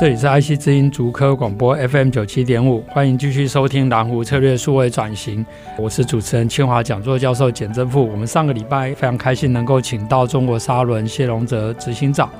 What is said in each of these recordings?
这里是 IC 之音竹科广播 FM 九七点五，欢迎继续收听蓝湖策略数位转型。我是主持人清华讲座教授简正富。我们上个礼拜非常开心能够请到中国沙伦谢龙泽执行长。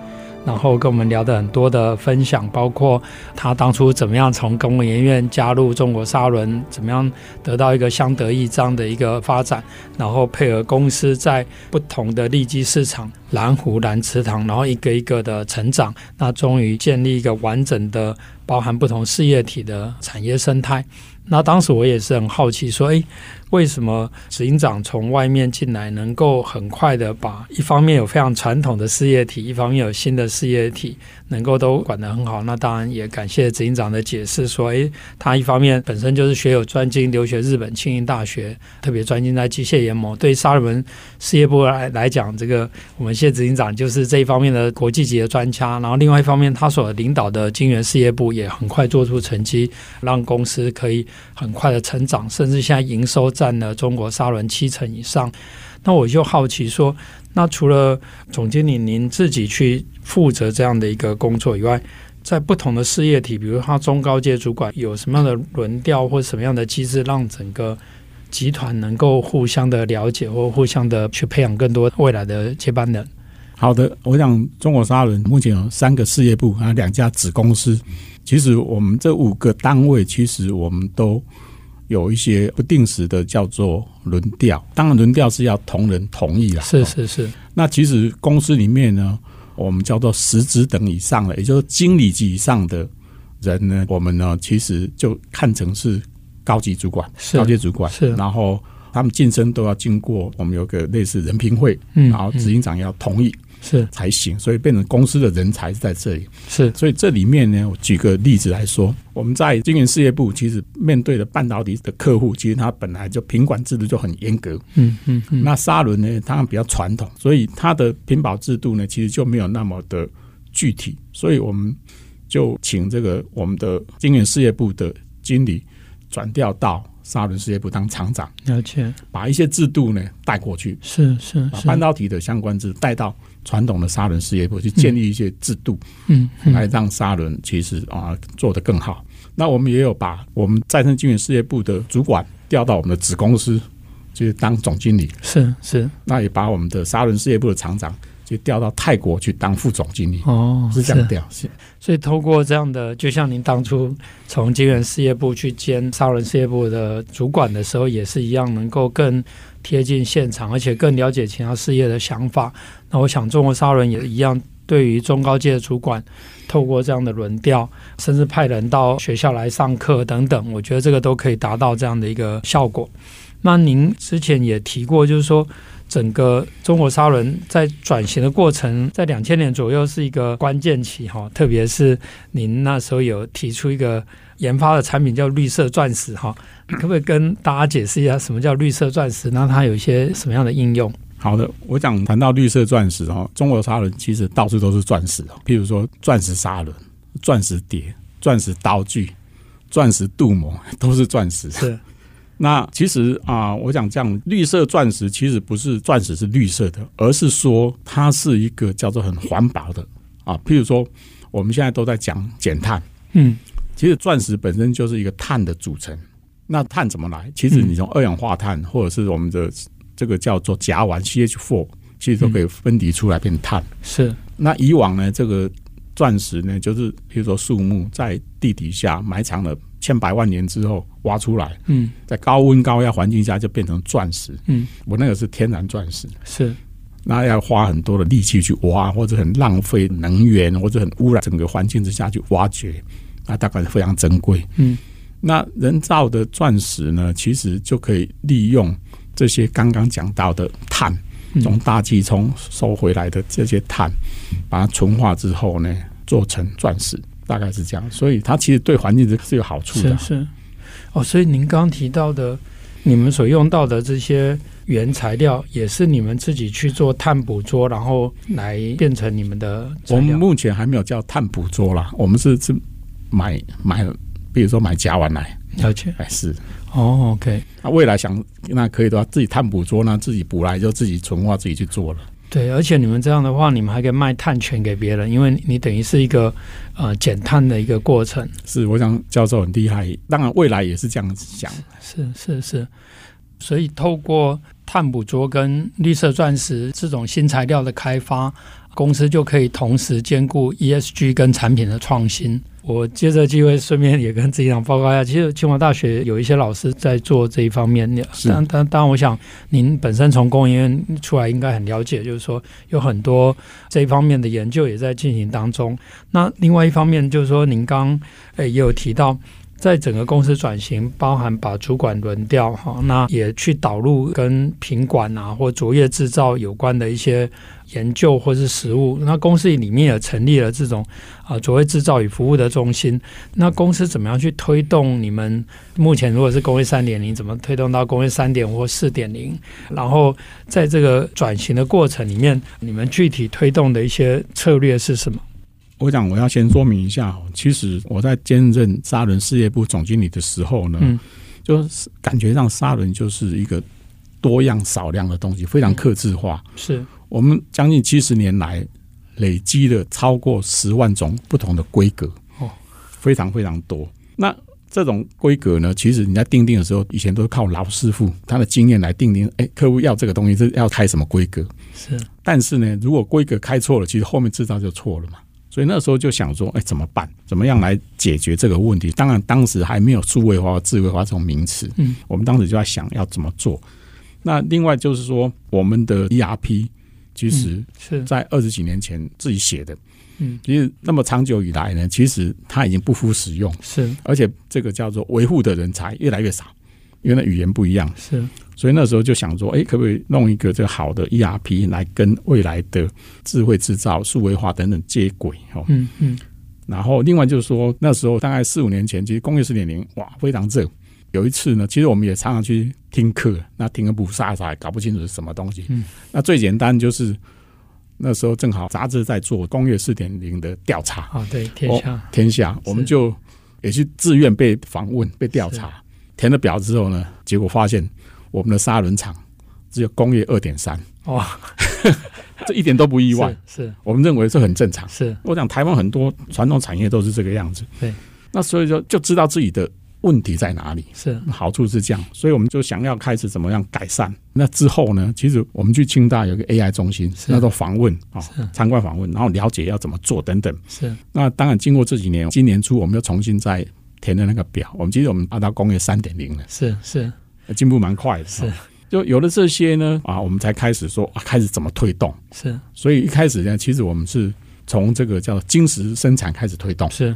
然后跟我们聊的很多的分享，包括他当初怎么样从工研院加入中国沙伦，怎么样得到一个相得益彰的一个发展，然后配合公司在不同的利基市场蓝湖蓝池塘，然后一个一个的成长，那终于建立一个完整的包含不同事业体的产业生态。那当时我也是很好奇，说，诶。为什么执行长从外面进来，能够很快的把一方面有非常传统的事业体，一方面有新的事业体，能够都管得很好？那当然也感谢执行长的解释，说，诶，他一方面本身就是学有专精，留学日本庆应大学，特别专精在机械研磨。对沙尔文事业部来来讲，这个我们谢执行长就是这一方面的国际级的专家。然后另外一方面，他所领导的金源事业部也很快做出成绩，让公司可以很快的成长，甚至现在营收。占了中国沙伦七成以上，那我就好奇说，那除了总经理您自己去负责这样的一个工作以外，在不同的事业体，比如他中高阶主管有什么样的轮调或什么样的机制，让整个集团能够互相的了解或互相的去培养更多未来的接班人？好的，我想中国沙伦目前有三个事业部啊，两家子公司。其实我们这五个单位，其实我们都。有一些不定时的叫做轮调，当然轮调是要同仁同意啦。是是是。那其实公司里面呢，我们叫做十职等以上的，也就是经理级以上的人呢，我们呢其实就看成是高级主管、高阶主管。是。然后他们晋升都要经过我们有个类似人评会，嗯，然后执行长要同意。是才行，所以变成公司的人才是在这里。是，所以这里面呢，我举个例子来说，我们在经营事业部，其实面对的半导体的客户，其实他本来就品管制度就很严格。嗯嗯嗯。那沙伦呢，它比较传统，所以它的品保制度呢，其实就没有那么的具体。所以我们就请这个我们的经营事业部的经理转调到沙伦事业部当厂长，了解，把一些制度呢带过去。是是，把半导体的相关制度带到。传统的沙轮事业部去建立一些制度，嗯，来让沙轮其实啊做得更好。那我们也有把我们再生金源事业部的主管调到我们的子公司去当总经理，是是。那也把我们的沙轮事业部的厂长就调到泰国去当副总经理，哦，是这样调。是。所以透过这样的，就像您当初从金源事业部去兼沙轮事业部的主管的时候，也是一样，能够更。贴近现场，而且更了解其他事业的想法。那我想，中国沙伦也一样，对于中高阶的主管，透过这样的轮调，甚至派人到学校来上课等等，我觉得这个都可以达到这样的一个效果。那您之前也提过，就是说，整个中国沙伦在转型的过程，在两千年左右是一个关键期哈，特别是您那时候有提出一个。研发的产品叫绿色钻石，哈，可不可以跟大家解释一下什么叫绿色钻石？那它有一些什么样的应用？好的，我讲谈到绿色钻石哦，中国砂轮其实到处都是钻石哦，譬如说钻石砂轮、钻石碟、钻石刀具、钻石镀膜，都是钻石。是，那其实啊，我讲这样，绿色钻石其实不是钻石是绿色的，而是说它是一个叫做很环保的啊。譬如说，我们现在都在讲减碳，嗯。其实钻石本身就是一个碳的组成，那碳怎么来？其实你从二氧化碳或者是我们的这个叫做甲烷 CH4，其实都可以分离出来变碳。是。那以往呢，这个钻石呢，就是比如说树木在地底下埋藏了千百万年之后挖出来，嗯，在高温高压环境下就变成钻石。嗯，我那个是天然钻石。是。那要花很多的力气去挖，或者很浪费能源，或者很污染整个环境之下去挖掘。那大概是非常珍贵。嗯，那人造的钻石呢，其实就可以利用这些刚刚讲到的碳，从大气中收回来的这些碳，把它纯化之后呢，做成钻石，大概是这样。所以它其实对环境是有好处的。是是。哦，所以您刚刚提到的，你们所用到的这些原材料，也是你们自己去做碳捕捉，然后来变成你们的。我们目前还没有叫碳捕捉啦，我们是是买买，比如说买甲烷来。了解，哎是。哦，OK。那未来想那可以的话，自己碳捕捉呢，自己捕来就自己纯化，自己去做了。对，而且你们这样的话，你们还可以卖碳权给别人，因为你等于是一个呃减碳的一个过程。是，我想教授很厉害。当然，未来也是这样子想。是是是，所以透过碳捕捉跟绿色钻石这种新材料的开发，公司就可以同时兼顾 ESG 跟产品的创新。我借着机会顺便也跟自己长报告一下，其实清华大学有一些老师在做这一方面。当当当然，我想您本身从工研院出来，应该很了解，就是说有很多这一方面的研究也在进行当中。那另外一方面，就是说您刚诶也有提到。在整个公司转型，包含把主管轮调哈，那也去导入跟品管啊或卓越制造有关的一些研究或是实务。那公司里面也成立了这种啊卓越制造与服务的中心。那公司怎么样去推动你们目前如果是工业三点零，怎么推动到工业三点或四点零？然后在这个转型的过程里面，你们具体推动的一些策略是什么？我想我要先说明一下，其实我在兼任沙伦事业部总经理的时候呢，嗯，就是感觉上沙伦就是一个多样少量的东西，非常克制化。是我们将近七十年来累积了超过十万种不同的规格，哦，非常非常多。那这种规格呢，其实你在定定的时候，以前都是靠老师傅他的经验来定定。哎，客户要这个东西是要开什么规格？是，但是呢，如果规格开错了，其实后面制造就错了嘛。所以那时候就想说，哎，怎么办？怎么样来解决这个问题？当然，当时还没有数位化、智慧化这种名词。嗯，我们当时就在想要怎么做。那另外就是说，我们的 ERP 其实是在二十几年前自己写的。嗯，其实那么长久以来呢，其实它已经不敷使用。是，而且这个叫做维护的人才越来越少。因为那语言不一样，是，所以那时候就想说，哎，可不可以弄一个这个好的 ERP 来跟未来的智慧制造、数位化等等接轨？哦，嗯嗯。然后另外就是说，那时候大概四五年前，其实工业四点零哇非常热。有一次呢，其实我们也常常去听课，那听个不傻傻，搞不清楚是什么东西。嗯。那最简单就是那时候正好杂志在做工业四点零的调查啊，对，天下、哦、天下，我们就也去自愿被访问、被调查。填了表之后呢，结果发现我们的砂轮厂只有工业二点三，哇，这一点都不意外，是，是我们认为这很正常。是，我想台湾很多传统产业都是这个样子。对，那所以说就知道自己的问题在哪里，是好处是这样，所以我们就想要开始怎么样改善。那之后呢，其实我们去清大有个 AI 中心，那时候访问啊，参观访问，然后了解要怎么做等等。是，那当然经过这几年，今年初我们又重新在。填的那个表，我们其实我们达到工业三点零了，是是。进步蛮快的，是。就有了这些呢啊，我们才开始说啊，开始怎么推动，是，所以一开始呢，其实我们是从这个叫晶石生产开始推动，是，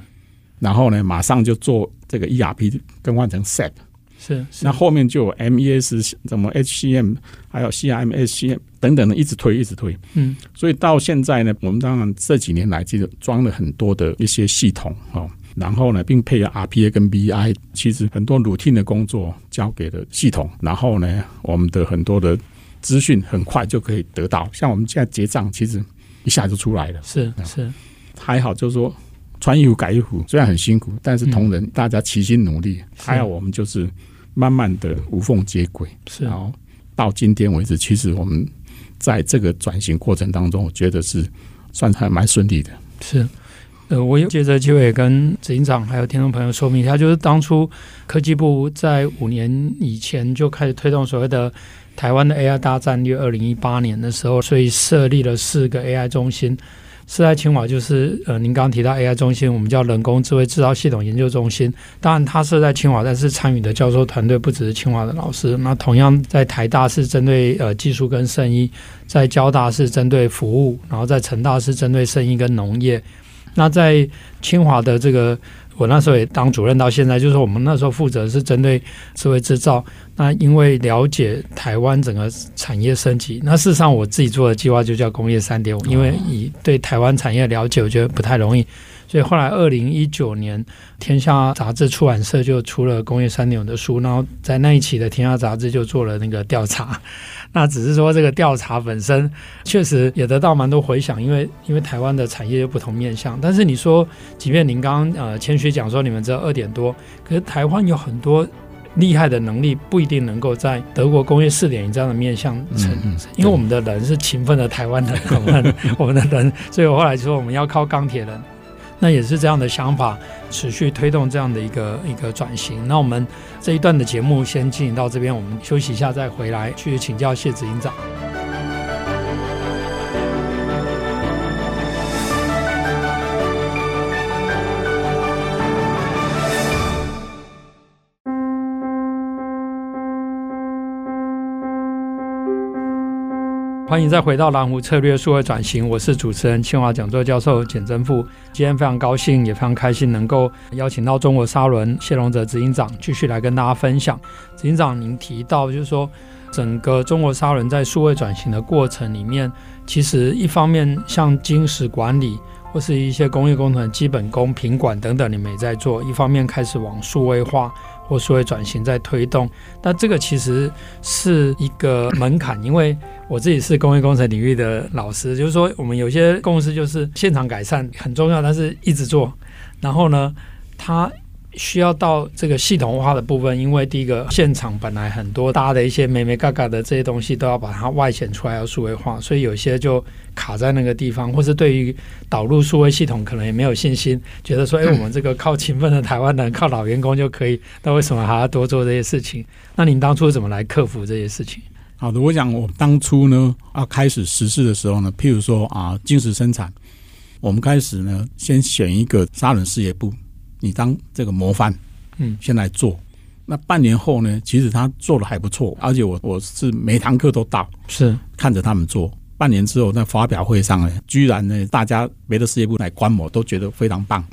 然后呢，马上就做这个 ERP 更换成 SAP，是，那后面就有 MES 什么 HCM，还有 CRM、SCM 等等的，一直推一直推，嗯，所以到现在呢，我们当然这几年来其实装了很多的一些系统哦。然后呢，并配合 RPA 跟 BI，其实很多 routine 的工作交给了系统。然后呢，我们的很多的资讯很快就可以得到。像我们现在结账，其实一下就出来了。是是，还好，就是说穿衣服改衣服，虽然很辛苦，但是同仁、嗯、大家齐心努力，还有我们就是慢慢的无缝接轨。是，然后到今天为止，其实我们在这个转型过程当中，我觉得是算还蛮顺利的。是。呃，我有借着机会跟执行长还有听众朋友说明一下，就是当初科技部在五年以前就开始推动所谓的台湾的 AI 大战略，二零一八年的时候，所以设立了四个 AI 中心。是在清华，就是呃，您刚刚提到 AI 中心，我们叫人工智慧制造系统研究中心。当然，它设在清华，但是参与的教授团队不只是清华的老师。那同样在台大是针对呃技术跟生医，在交大是针对服务，然后在成大是针对生医跟农业。那在清华的这个，我那时候也当主任到现在，就是我们那时候负责是针对智慧制造。那因为了解台湾整个产业升级，那事实上我自己做的计划就叫工业三点五，因为以对台湾产业了解，我觉得不太容易。所以后来，二零一九年，《天下》杂志出版社就出了《工业三点五》的书，然后在那一期的《天下》杂志就做了那个调查。那只是说这个调查本身确实也得到蛮多回响，因为因为台湾的产业有不同面向。但是你说，即便您刚刚呃谦虚讲说你们只有二点多，可是台湾有很多厉害的能力，不一定能够在德国工业四点零这样的面向成，因为我们的人是勤奋的台湾人，我们 我们的人，所以我后来就说我们要靠钢铁人。那也是这样的想法，持续推动这样的一个一个转型。那我们这一段的节目先进行到这边，我们休息一下再回来去请教谢执行长。欢迎再回到蓝湖策略数位转型，我是主持人清华讲座教授简正富。今天非常高兴，也非常开心，能够邀请到中国沙伦谢龙哲执行长继续来跟大家分享。执行长，您提到就是说，整个中国沙伦在数位转型的过程里面，其实一方面像金石管理或是一些工业工程的基本功、品管等等，你们也在做；一方面开始往数位化。或所谓转型在推动，那这个其实是一个门槛，因为我自己是工业工程领域的老师，就是说我们有些公司就是现场改善很重要，但是一直做，然后呢，他。需要到这个系统化的部分，因为第一个现场本来很多大的一些美美嘎嘎的这些东西都要把它外显出来，要数位化，所以有些就卡在那个地方，或是对于导入数位系统可能也没有信心，觉得说，哎，我们这个靠勤奋的台湾人，靠老员工就可以，那为什么还要多做这些事情？那您当初怎么来克服这些事情？好的，我想我当初呢，要开始实施的时候呢，譬如说啊，精石生产，我们开始呢，先选一个杀人事业部。你当这个模范，嗯，先来做。那半年后呢，其实他做的还不错，而且我我是每堂课都到，是看着他们做。半年之后，在发表会上呢，居然呢，大家别的事业部来观摩，都觉得非常棒。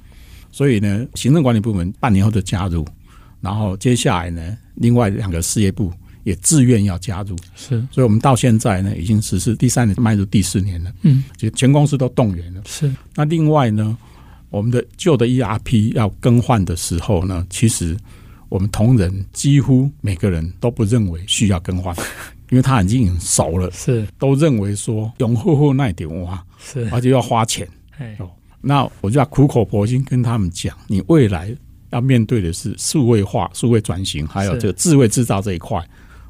所以呢，行政管理部门半年后就加入，然后接下来呢，另外两个事业部也自愿要加入。是，所以我们到现在呢，已经实施第三年，迈入第四年了。嗯，就全公司都动员了。是，那另外呢？我们的旧的 ERP 要更换的时候呢，其实我们同仁几乎每个人都不认为需要更换，因为他已经熟了，是都认为说用户户那一点哇，是而且要花钱。哦，那我就要苦口婆心跟他们讲，你未来要面对的是数位化、数位转型，还有这个智慧制造这一块，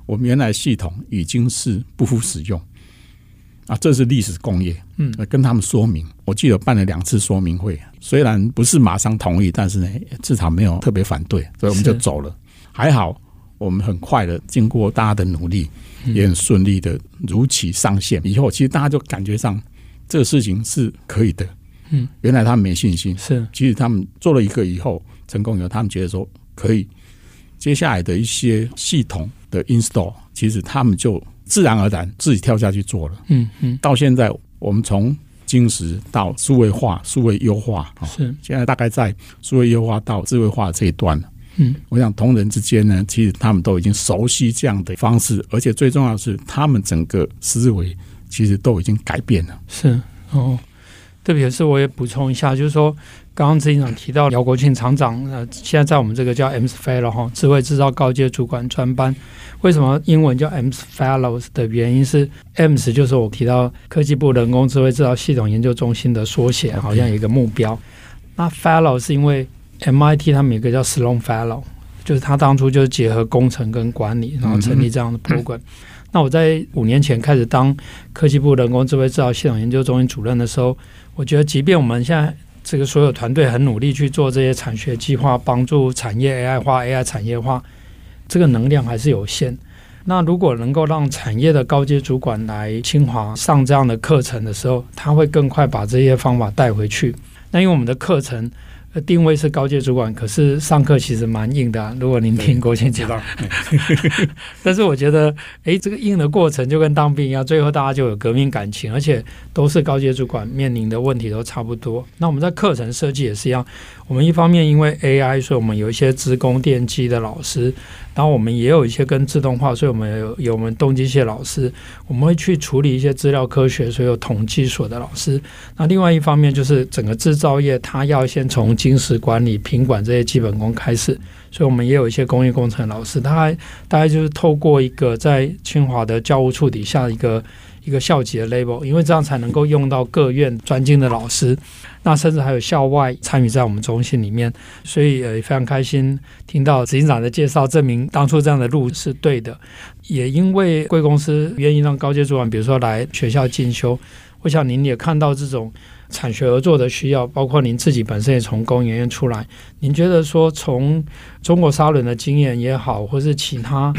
我们原来系统已经是不敷使用。啊，这是历史工业，嗯，跟他们说明。我记得办了两次说明会，虽然不是马上同意，但是呢，至少没有特别反对，所以我们就走了。还好，我们很快的经过大家的努力，也很顺利的如期上线。以后其实大家就感觉上这个事情是可以的。嗯，原来他们没信心，是其实他们做了一个以后成功以后，他们觉得说可以。接下来的一些系统的 install，其实他们就。自然而然自己跳下去做了，嗯嗯，到现在我们从晶石到数位化、数位优化，是现在大概在数位优化到智慧化这一段了。嗯，我想同仁之间呢，其实他们都已经熟悉这样的方式，而且最重要的是，他们整个思维其实都已经改变了。是哦。特别是我也补充一下，就是说，刚刚执行长提到姚国庆厂长，呃，现在在我们这个叫 AMS Fellow 哈，智慧制造高阶主管专班。为什么英文叫 AMS Fellows 的原因是 AMS 就是我提到科技部人工智慧制造系统研究中心的缩写，好像有一个目标。那 Fellow 是因为 MIT 他们有一个叫 Sloan Fellow，就是他当初就是结合工程跟管理，然后成立这样的 program。那我在五年前开始当科技部人工智慧制造系统研究中心主任的时候。我觉得，即便我们现在这个所有团队很努力去做这些产学计划，帮助产业 AI 化、AI 产业化，这个能量还是有限。那如果能够让产业的高阶主管来清华上这样的课程的时候，他会更快把这些方法带回去。那因为我们的课程定位是高阶主管，可是上课其实蛮硬的、啊。如果您听国庆讲，但是我觉得，哎，这个硬的过程就跟当兵一样，最后大家就有革命感情，而且都是高阶主管面临的问题都差不多。那我们在课程设计也是一样，我们一方面因为 AI，所以我们有一些资工电机的老师。然后我们也有一些跟自动化，所以我们有有我们动机系老师，我们会去处理一些资料科学，所以有统计所的老师。那另外一方面就是整个制造业，它要先从金石管理、品管这些基本功开始，所以我们也有一些工业工程老师。大概大概就是透过一个在清华的教务处底下一个。一个校级的 label，因为这样才能够用到各院专精的老师，那甚至还有校外参与在我们中心里面，所以也非常开心听到执行长的介绍，证明当初这样的路是对的。也因为贵公司愿意让高阶主管，比如说来学校进修，我想您也看到这种产学合作的需要，包括您自己本身也从工研院出来，您觉得说从中国砂轮的经验也好，或是其他。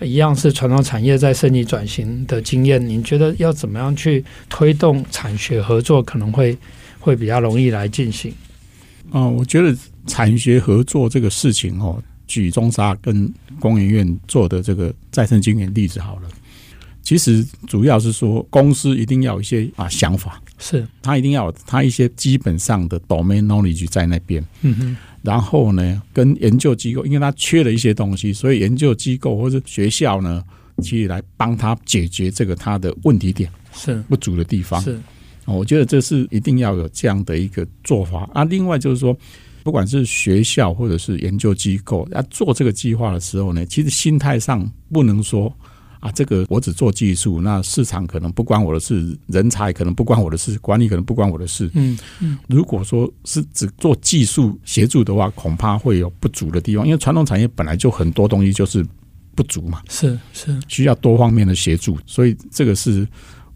一样是传统产业在升级转型的经验，您觉得要怎么样去推动产学合作，可能会会比较容易来进行？啊、我觉得产学合作这个事情哦，举中沙跟工研院做的这个再生晶圆例子好了。其实主要是说，公司一定要有一些啊想法，是他一定要有他一些基本上的 domain knowledge 在那边。嗯哼。然后呢，跟研究机构，因为他缺了一些东西，所以研究机构或者学校呢，其实来帮他解决这个他的问题点是不足的地方。是，我觉得这是一定要有这样的一个做法啊。另外就是说，不管是学校或者是研究机构要做这个计划的时候呢，其实心态上不能说。啊，这个我只做技术，那市场可能不关我的事，人才可能不关我的事，管理可能不关我的事。嗯嗯，如果说是只做技术协助的话，恐怕会有不足的地方，因为传统产业本来就很多东西就是不足嘛。是是，需要多方面的协助，所以这个是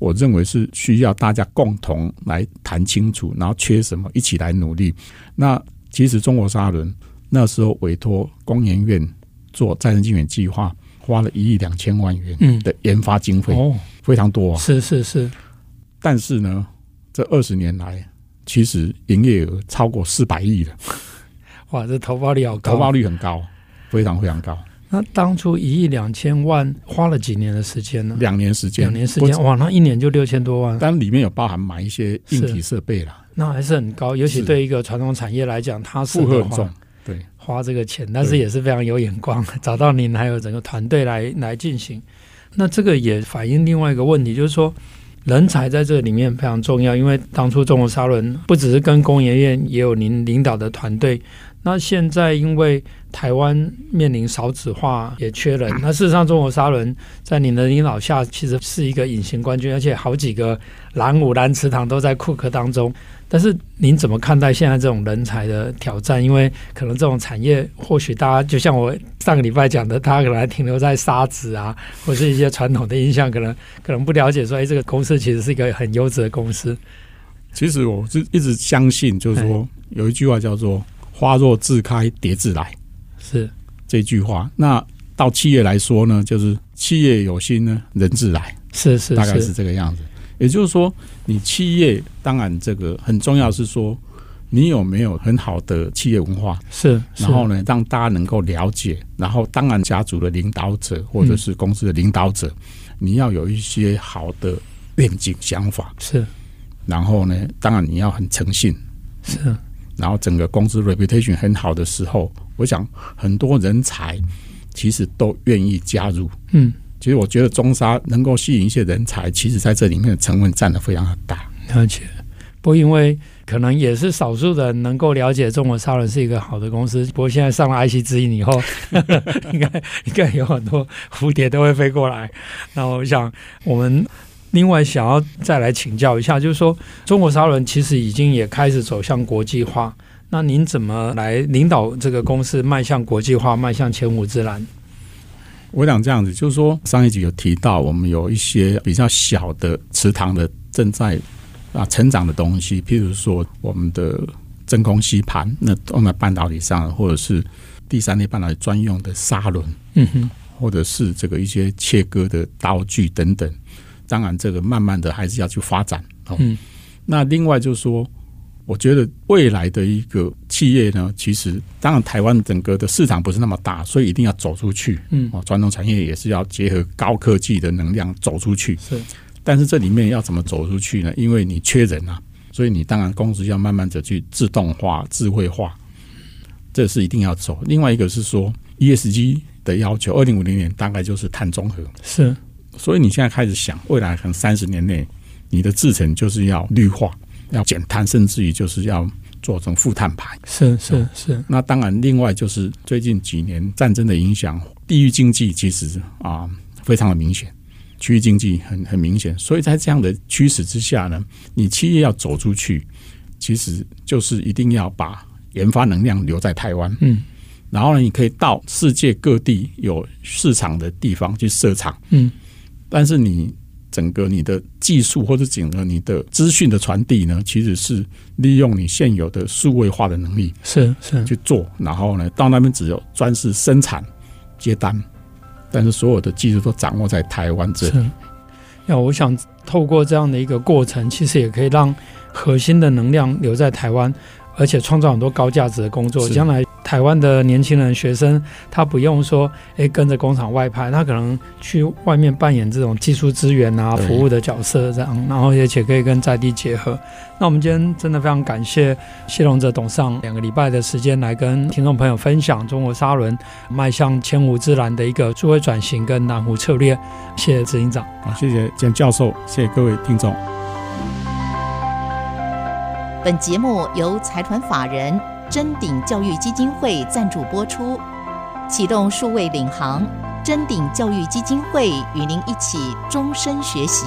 我认为是需要大家共同来谈清楚，然后缺什么一起来努力。那其实中国沙轮那时候委托工研院做再生晶圆计划。花了一亿两千万元的研发经费，哦，非常多啊。是是是，但是呢，这二十年来，其实营业额超过四百亿了。哇，这投报率好高，投报率很高，非常非常高。那当初一亿两千万花了几年的时间呢？两年时间，两年时间。哇，那一年就六千多万。但里面有包含买一些硬体设备啦，那还是很高。尤其对一个传统产业来讲，它是负荷很重。对，花这个钱，但是也是非常有眼光，找到您还有整个团队来来进行。那这个也反映另外一个问题，就是说人才在这里面非常重要，因为当初中国沙轮不只是跟工研院，也有您领导的团队。那现在因为台湾面临少子化，也缺人。那事实上，中国沙轮在您的领导下，其实是一个隐形冠军，而且好几个蓝五蓝池塘都在库克当中。但是您怎么看待现在这种人才的挑战？因为可能这种产业，或许大家就像我上个礼拜讲的，大家可能还停留在沙子啊，或是一些传统的印象，可能可能不了解说，哎，这个公司其实是一个很优质的公司。其实我是一直相信，就是说有一句话叫做。花若自开，蝶自来，是这句话。那到企业来说呢，就是企业有心呢，人自来，是是，是，大概是这个样子。也就是说，你企业当然这个很重要，是说你有没有很好的企业文化，是。然后呢，让大家能够了解。然后，当然家族的领导者或者是公司的领导者，嗯、你要有一些好的愿景想法，是。然后呢，当然你要很诚信，是。然后整个公司 reputation 很好的时候，我想很多人才其实都愿意加入。嗯，其实我觉得中沙能够吸引一些人才，其实在这里面的成分占的非常的大。而且，不过因为可能也是少数的人能够了解中国沙轮是一个好的公司。不过现在上了 IC 之音以后，应该应该有很多蝴蝶都会飞过来。那我想我们。另外，想要再来请教一下，就是说，中国砂轮其实已经也开始走向国际化。那您怎么来领导这个公司迈向国际化，迈向前无之蓝？我想这样子，就是说，上一集有提到，我们有一些比较小的池塘的正在啊成长的东西，譬如说我们的真空吸盘，那用在半导体上，或者是第三类半导体专用的砂轮，嗯哼，或者是这个一些切割的刀具等等。当然，这个慢慢的还是要去发展。嗯，那另外就是说，我觉得未来的一个企企业呢，其实当然台湾整个的市场不是那么大，所以一定要走出去。嗯，哦，传统产业也是要结合高科技的能量走出去。是，但是这里面要怎么走出去呢？因为你缺人啊，所以你当然公司要慢慢的去自动化、智慧化，这是一定要走。另外一个是说 ESG 的要求，二零五零年大概就是碳中和。是，所以你现在开始想，未来可能三十年内，你的制程就是要绿化。要减碳，甚至于就是要做成负碳排。是是是。那当然，另外就是最近几年战争的影响，地域经济其实啊非常的明显，区域经济很很明显。所以在这样的趋势之下呢，你企业要走出去，其实就是一定要把研发能量留在台湾。嗯。然后呢，你可以到世界各地有市场的地方去设厂。嗯。但是你。整个你的技术或者整个你的资讯的传递呢，其实是利用你现有的数位化的能力，是是去做。然后呢，到那边只有专是生产接单，但是所有的技术都掌握在台湾这里。那我想透过这样的一个过程，其实也可以让核心的能量留在台湾，而且创造很多高价值的工作，将来。台湾的年轻人、学生，他不用说，哎，跟着工厂外派，他可能去外面扮演这种技术资源啊、服务的角色，这样，然后而且可以跟在地结合。那我们今天真的非常感谢谢龙哲董事长两个礼拜的时间来跟听众朋友分享中国沙轮迈向千湖之蓝的一个数位转型跟南湖策略。谢谢执行长，好，谢谢简教授，谢谢各位听众。本节目由财团法人。臻鼎教育基金会赞助播出，启动数位领航，臻鼎教育基金会与您一起终身学习。